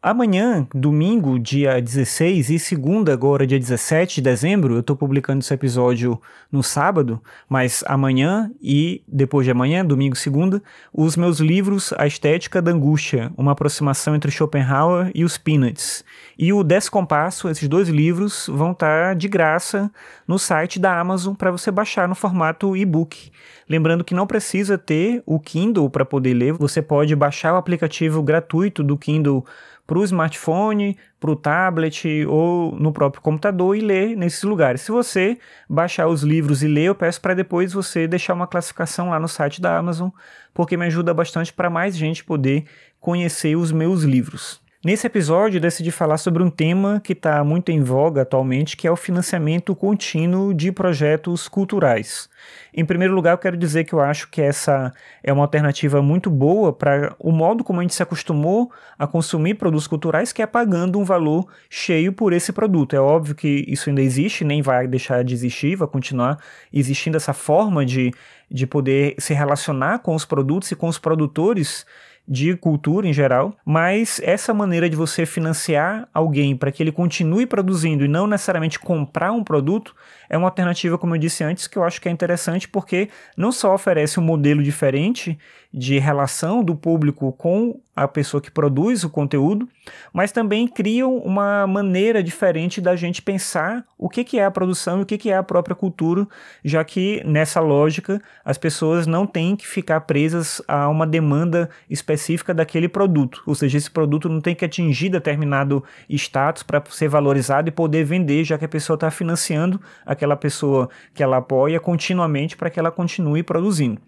Amanhã, domingo, dia 16, e segunda, agora, dia 17 de dezembro, eu estou publicando esse episódio no sábado, mas amanhã e depois de amanhã, domingo e segunda, os meus livros A Estética da Angústia, uma aproximação entre Schopenhauer e os Peanuts. E o Descompasso, esses dois livros, vão estar tá de graça no site da Amazon para você baixar no formato e-book. Lembrando que não precisa ter o Kindle para poder ler, você pode baixar o aplicativo gratuito do Kindle para o smartphone, para o tablet ou no próprio computador e ler nesses lugares. Se você baixar os livros e ler, eu peço para depois você deixar uma classificação lá no site da Amazon, porque me ajuda bastante para mais gente poder conhecer os meus livros. Nesse episódio, decidi falar sobre um tema que está muito em voga atualmente, que é o financiamento contínuo de projetos culturais. Em primeiro lugar, eu quero dizer que eu acho que essa é uma alternativa muito boa para o modo como a gente se acostumou a consumir produtos culturais, que é pagando um valor cheio por esse produto. É óbvio que isso ainda existe, nem vai deixar de existir, vai continuar existindo essa forma de, de poder se relacionar com os produtos e com os produtores de cultura em geral, mas essa maneira de você financiar alguém para que ele continue produzindo e não necessariamente comprar um produto é uma alternativa, como eu disse antes, que eu acho que é interessante porque não só oferece um modelo diferente de relação do público com a pessoa que produz o conteúdo, mas também criam uma maneira diferente da gente pensar o que, que é a produção e o que, que é a própria cultura, já que nessa lógica as pessoas não têm que ficar presas a uma demanda específica daquele produto, ou seja, esse produto não tem que atingir determinado status para ser valorizado e poder vender, já que a pessoa está financiando aquela pessoa que ela apoia continuamente para que ela continue produzindo.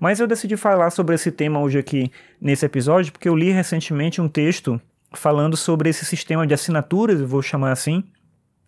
Mas eu decidi falar sobre esse tema hoje aqui nesse episódio porque eu li recentemente um texto falando sobre esse sistema de assinaturas, vou chamar assim,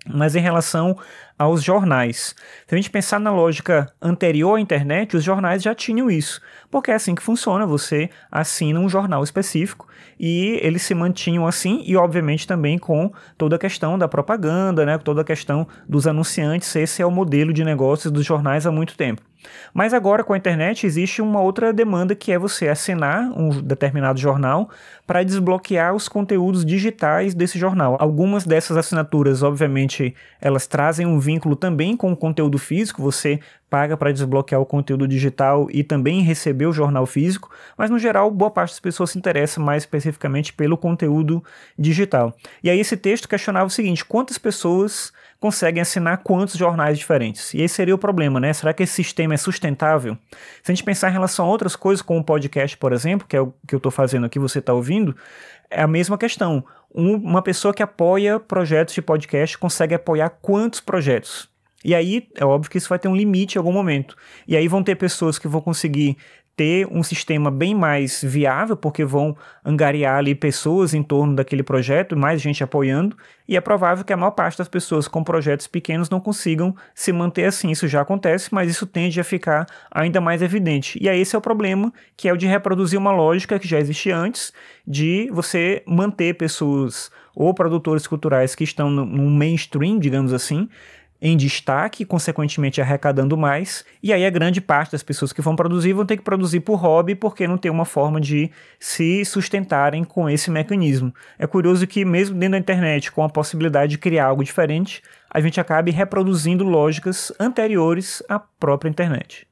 mas em relação aos jornais. Se a gente pensar na lógica anterior à internet, os jornais já tinham isso, porque é assim que funciona, você assina um jornal específico e eles se mantinham assim e obviamente também com toda a questão da propaganda, né, toda a questão dos anunciantes, esse é o modelo de negócios dos jornais há muito tempo. Mas agora com a internet existe uma outra demanda que é você assinar um determinado jornal para desbloquear os conteúdos digitais desse jornal. Algumas dessas assinaturas, obviamente, elas trazem um vínculo também com o conteúdo físico, você paga para desbloquear o conteúdo digital e também receber o jornal físico, mas no geral, boa parte das pessoas se interessa mais especificamente pelo conteúdo digital. E aí esse texto questionava o seguinte: quantas pessoas conseguem assinar quantos jornais diferentes? E esse seria o problema, né? Será que esse sistema é sustentável? Se a gente pensar em relação a outras coisas, como o podcast, por exemplo, que é o que eu estou fazendo aqui, você está ouvindo, é a mesma questão. Um, uma pessoa que apoia projetos de podcast consegue apoiar quantos projetos? E aí, é óbvio que isso vai ter um limite em algum momento. E aí vão ter pessoas que vão conseguir ter um sistema bem mais viável, porque vão angariar ali pessoas em torno daquele projeto, mais gente apoiando, e é provável que a maior parte das pessoas com projetos pequenos não consigam se manter assim. Isso já acontece, mas isso tende a ficar ainda mais evidente. E aí esse é o problema, que é o de reproduzir uma lógica que já existia antes, de você manter pessoas ou produtores culturais que estão no mainstream, digamos assim, em destaque, consequentemente arrecadando mais, e aí a grande parte das pessoas que vão produzir vão ter que produzir por hobby porque não tem uma forma de se sustentarem com esse mecanismo. É curioso que mesmo dentro da internet, com a possibilidade de criar algo diferente, a gente acabe reproduzindo lógicas anteriores à própria internet.